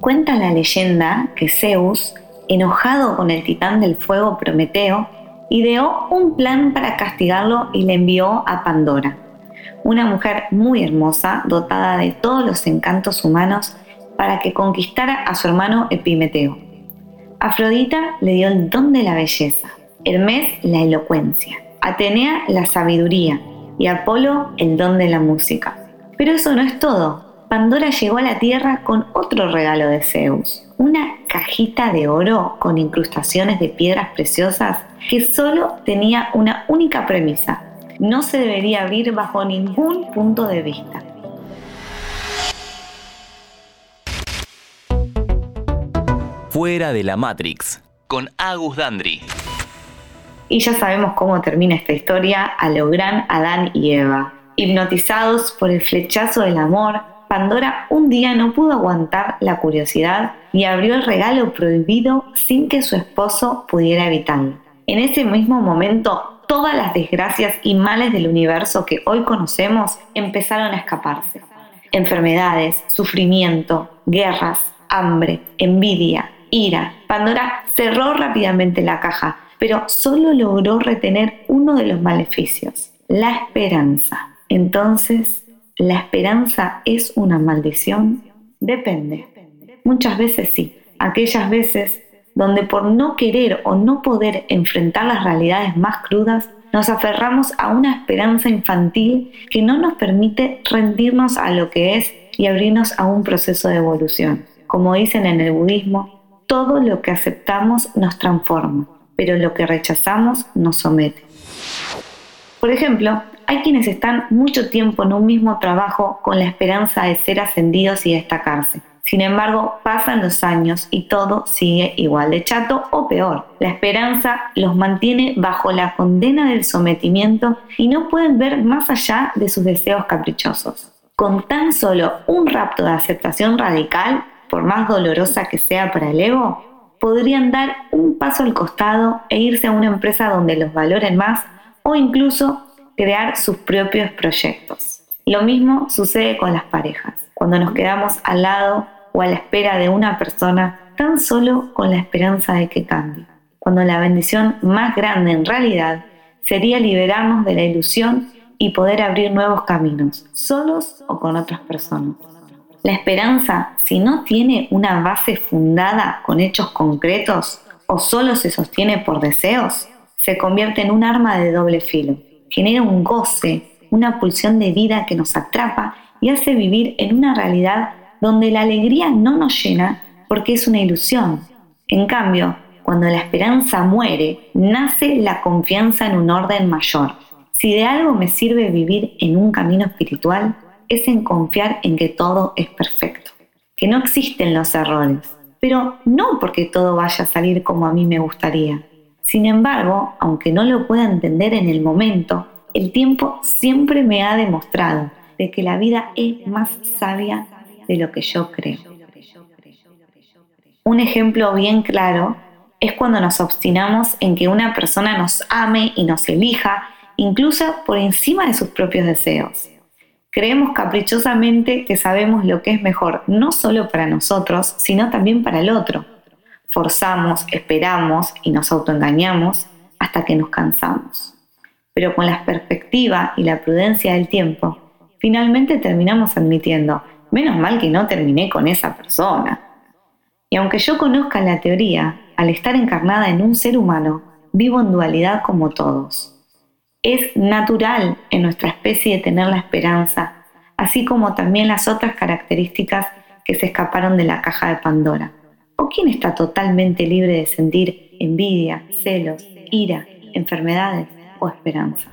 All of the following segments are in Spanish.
Cuenta la leyenda que Zeus, enojado con el titán del fuego Prometeo, ideó un plan para castigarlo y le envió a Pandora, una mujer muy hermosa, dotada de todos los encantos humanos, para que conquistara a su hermano Epimeteo. Afrodita le dio el don de la belleza, Hermes la elocuencia, Atenea la sabiduría y Apolo el don de la música. Pero eso no es todo. Pandora llegó a la Tierra con otro regalo de Zeus, una cajita de oro con incrustaciones de piedras preciosas que solo tenía una única premisa. No se debería abrir bajo ningún punto de vista. Fuera de la Matrix, con Agus Dandri. Y ya sabemos cómo termina esta historia a lo gran Adán y Eva. Hipnotizados por el flechazo del amor, Pandora un día no pudo aguantar la curiosidad y abrió el regalo prohibido sin que su esposo pudiera evitarlo. En ese mismo momento, todas las desgracias y males del universo que hoy conocemos empezaron a escaparse. Enfermedades, sufrimiento, guerras, hambre, envidia, ira. Pandora cerró rápidamente la caja, pero solo logró retener uno de los maleficios, la esperanza. Entonces, ¿la esperanza es una maldición? Depende. Muchas veces sí. Aquellas veces donde por no querer o no poder enfrentar las realidades más crudas, nos aferramos a una esperanza infantil que no nos permite rendirnos a lo que es y abrirnos a un proceso de evolución. Como dicen en el budismo, todo lo que aceptamos nos transforma, pero lo que rechazamos nos somete. Por ejemplo, hay quienes están mucho tiempo en un mismo trabajo con la esperanza de ser ascendidos y destacarse. Sin embargo, pasan los años y todo sigue igual de chato o peor. La esperanza los mantiene bajo la condena del sometimiento y no pueden ver más allá de sus deseos caprichosos. Con tan solo un rapto de aceptación radical, por más dolorosa que sea para el ego, podrían dar un paso al costado e irse a una empresa donde los valoren más o incluso crear sus propios proyectos. Lo mismo sucede con las parejas. Cuando nos quedamos al lado o a la espera de una persona tan solo con la esperanza de que cambie, cuando la bendición más grande en realidad sería liberarnos de la ilusión y poder abrir nuevos caminos, solos o con otras personas. La esperanza, si no tiene una base fundada con hechos concretos o solo se sostiene por deseos, se convierte en un arma de doble filo. Genera un goce, una pulsión de vida que nos atrapa y hace vivir en una realidad donde la alegría no nos llena porque es una ilusión. En cambio, cuando la esperanza muere, nace la confianza en un orden mayor. Si de algo me sirve vivir en un camino espiritual, es en confiar en que todo es perfecto, que no existen los errores, pero no porque todo vaya a salir como a mí me gustaría. Sin embargo, aunque no lo pueda entender en el momento, el tiempo siempre me ha demostrado de que la vida es más sabia de lo que yo creo. Un ejemplo bien claro es cuando nos obstinamos en que una persona nos ame y nos elija, incluso por encima de sus propios deseos. Creemos caprichosamente que sabemos lo que es mejor, no solo para nosotros, sino también para el otro. Forzamos, esperamos y nos autoengañamos hasta que nos cansamos. Pero con la perspectiva y la prudencia del tiempo, finalmente terminamos admitiendo, menos mal que no terminé con esa persona. Y aunque yo conozca la teoría, al estar encarnada en un ser humano, vivo en dualidad como todos. Es natural en nuestra especie tener la esperanza, así como también las otras características que se escaparon de la caja de Pandora. ¿O quién está totalmente libre de sentir envidia, celos, ira, enfermedades o esperanza?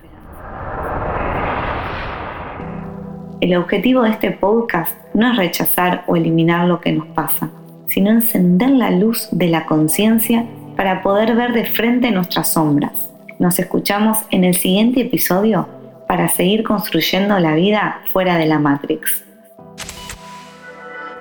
El objetivo de este podcast no es rechazar o eliminar lo que nos pasa, sino encender la luz de la conciencia para poder ver de frente nuestras sombras. Nos escuchamos en el siguiente episodio para seguir construyendo la vida fuera de la Matrix.